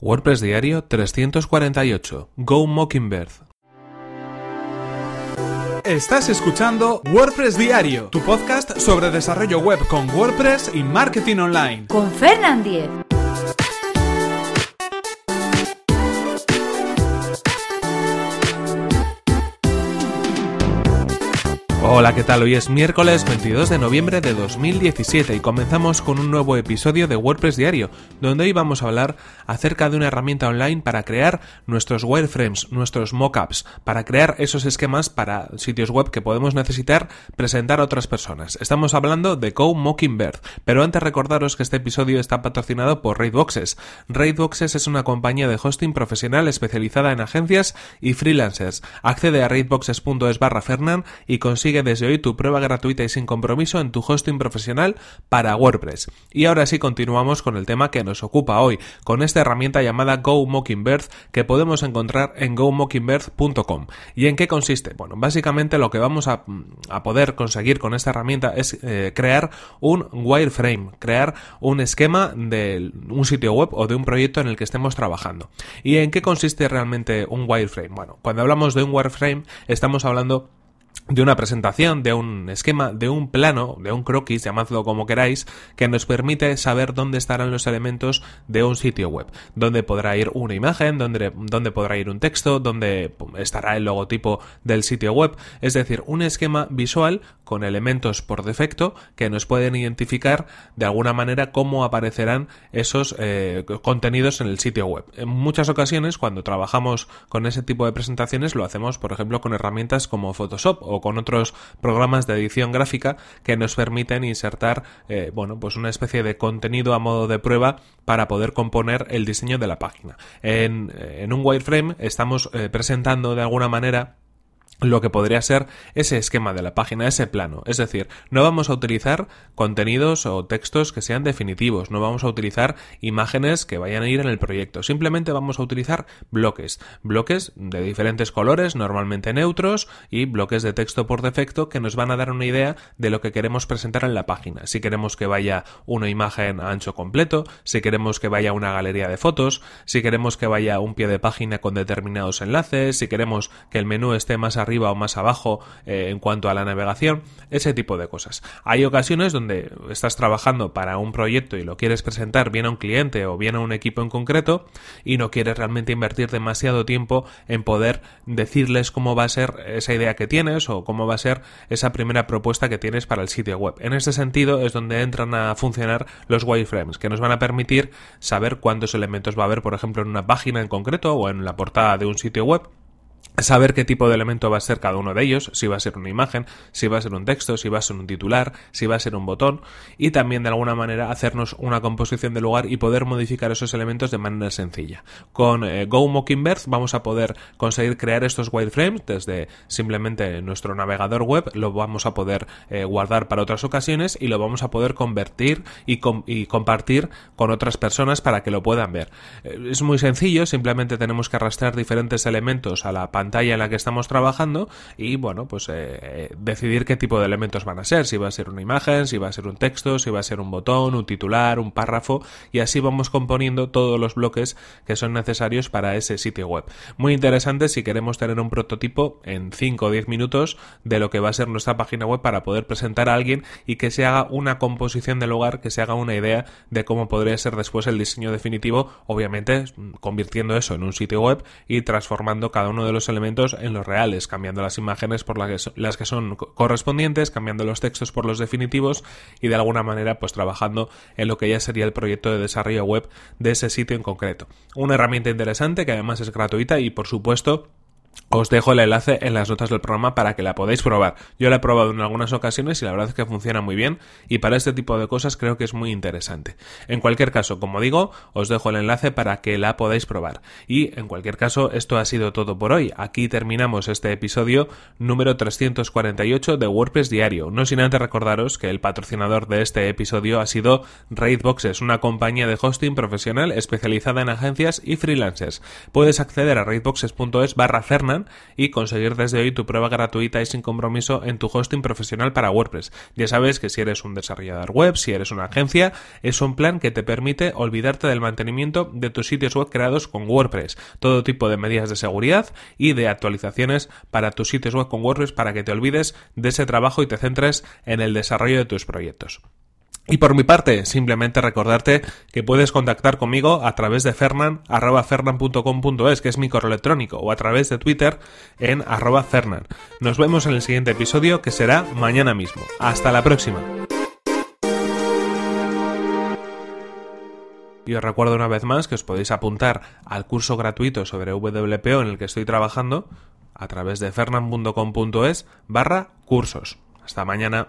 WordPress Diario 348 Go Mockingbird Estás escuchando WordPress Diario, tu podcast sobre desarrollo web con WordPress y marketing online. Con Fernand Diez. Hola, ¿qué tal? Hoy es miércoles 22 de noviembre de 2017 y comenzamos con un nuevo episodio de WordPress Diario, donde hoy vamos a hablar acerca de una herramienta online para crear nuestros wireframes, nuestros mockups, para crear esos esquemas para sitios web que podemos necesitar presentar a otras personas. Estamos hablando de Go Mockingbird, pero antes recordaros que este episodio está patrocinado por Raidboxes. Raidboxes es una compañía de hosting profesional especializada en agencias y freelancers. Accede a raidboxes.es barra y consigue desde hoy tu prueba gratuita y sin compromiso en tu hosting profesional para WordPress. Y ahora sí continuamos con el tema que nos ocupa hoy, con esta herramienta llamada Go Mockingbird que podemos encontrar en gomockingbird.com. ¿Y en qué consiste? Bueno, básicamente lo que vamos a, poder conseguir con esta herramienta es eh, crear un wireframe, crear un esquema de un sitio web o de un proyecto en el que estemos trabajando. ¿Y en qué consiste realmente un wireframe? Bueno, cuando hablamos de un wireframe estamos hablando de una presentación, de un esquema, de un plano, de un croquis, llamadlo como queráis, que nos permite saber dónde estarán los elementos de un sitio web, dónde podrá ir una imagen, dónde, dónde podrá ir un texto, dónde estará el logotipo del sitio web, es decir, un esquema visual con elementos por defecto que nos pueden identificar de alguna manera cómo aparecerán esos eh, contenidos en el sitio web. En muchas ocasiones, cuando trabajamos con ese tipo de presentaciones, lo hacemos, por ejemplo, con herramientas como Photoshop o con otros programas de edición gráfica que nos permiten insertar, eh, bueno, pues una especie de contenido a modo de prueba para poder componer el diseño de la página. En, en un wireframe estamos eh, presentando de alguna manera lo que podría ser ese esquema de la página, ese plano. Es decir, no vamos a utilizar contenidos o textos que sean definitivos, no vamos a utilizar imágenes que vayan a ir en el proyecto, simplemente vamos a utilizar bloques, bloques de diferentes colores, normalmente neutros, y bloques de texto por defecto que nos van a dar una idea de lo que queremos presentar en la página. Si queremos que vaya una imagen a ancho completo, si queremos que vaya una galería de fotos, si queremos que vaya un pie de página con determinados enlaces, si queremos que el menú esté más arriba o más abajo eh, en cuanto a la navegación, ese tipo de cosas. Hay ocasiones donde estás trabajando para un proyecto y lo quieres presentar bien a un cliente o bien a un equipo en concreto y no quieres realmente invertir demasiado tiempo en poder decirles cómo va a ser esa idea que tienes o cómo va a ser esa primera propuesta que tienes para el sitio web. En este sentido es donde entran a funcionar los wireframes, que nos van a permitir saber cuántos elementos va a haber, por ejemplo, en una página en concreto o en la portada de un sitio web saber qué tipo de elemento va a ser cada uno de ellos, si va a ser una imagen, si va a ser un texto, si va a ser un titular, si va a ser un botón y también de alguna manera hacernos una composición de lugar y poder modificar esos elementos de manera sencilla. Con eh, Go Mockingbird vamos a poder conseguir crear estos wireframes desde simplemente nuestro navegador web, lo vamos a poder eh, guardar para otras ocasiones y lo vamos a poder convertir y, compartir con otras personas para que lo puedan ver. Eh, es muy sencillo, simplemente tenemos que arrastrar diferentes elementos a la pantalla pantalla en la que estamos trabajando y bueno, pues eh, decidir qué tipo de elementos van a ser, si va a ser una imagen, si va a ser un texto, si va a ser un botón, un titular, un párrafo y así vamos componiendo todos los bloques que son necesarios para ese sitio web. Muy interesante si queremos tener un prototipo en 5 o 10 minutos de lo que va a ser nuestra página web para poder presentar a alguien y que se haga una composición del lugar, que se haga una idea de cómo podría ser después el diseño definitivo, obviamente convirtiendo eso en un sitio web y transformando cada uno de los elementos en los reales, cambiando las imágenes por las que, son correspondientes, cambiando los textos por los definitivos y de alguna manera pues trabajando en lo que ya sería el proyecto de desarrollo web de ese sitio en concreto. Una herramienta interesante que además es gratuita y por supuesto os dejo el enlace en las notas del programa para que la podáis probar. Yo la he probado en algunas ocasiones y la verdad es que funciona muy bien y para este tipo de cosas creo que es muy interesante. En cualquier caso, como digo, os dejo el enlace para que la podáis probar. Y en cualquier caso, esto ha sido todo por hoy. Aquí terminamos este episodio número 348 de WordPress Diario. No sin antes recordaros que el patrocinador de este episodio ha sido Raidboxes, una compañía de hosting profesional especializada en agencias y freelancers. Puedes acceder a raidboxes.es barra Y conseguir desde hoy tu prueba gratuita y sin compromiso en tu hosting profesional para WordPress. Ya sabes que si eres un desarrollador web, si eres una agencia, es un plan que te permite olvidarte del mantenimiento de tus sitios web creados con WordPress, todo tipo de medidas de seguridad y de actualizaciones para tus sitios web con WordPress para que te olvides de ese trabajo y te centres en el desarrollo de tus proyectos. Y por mi parte, simplemente recordarte que puedes contactar conmigo a través de fernan, arroba fernan.com.es, que es mi correo electrónico, o a través de Twitter en arroba fernan. Nos vemos en el siguiente episodio, que será mañana mismo. Hasta la próxima. Y os recuerdo una vez más que os podéis apuntar al curso gratuito sobre WPO en el que estoy trabajando a través de fernan.com.es barra cursos. Hasta mañana.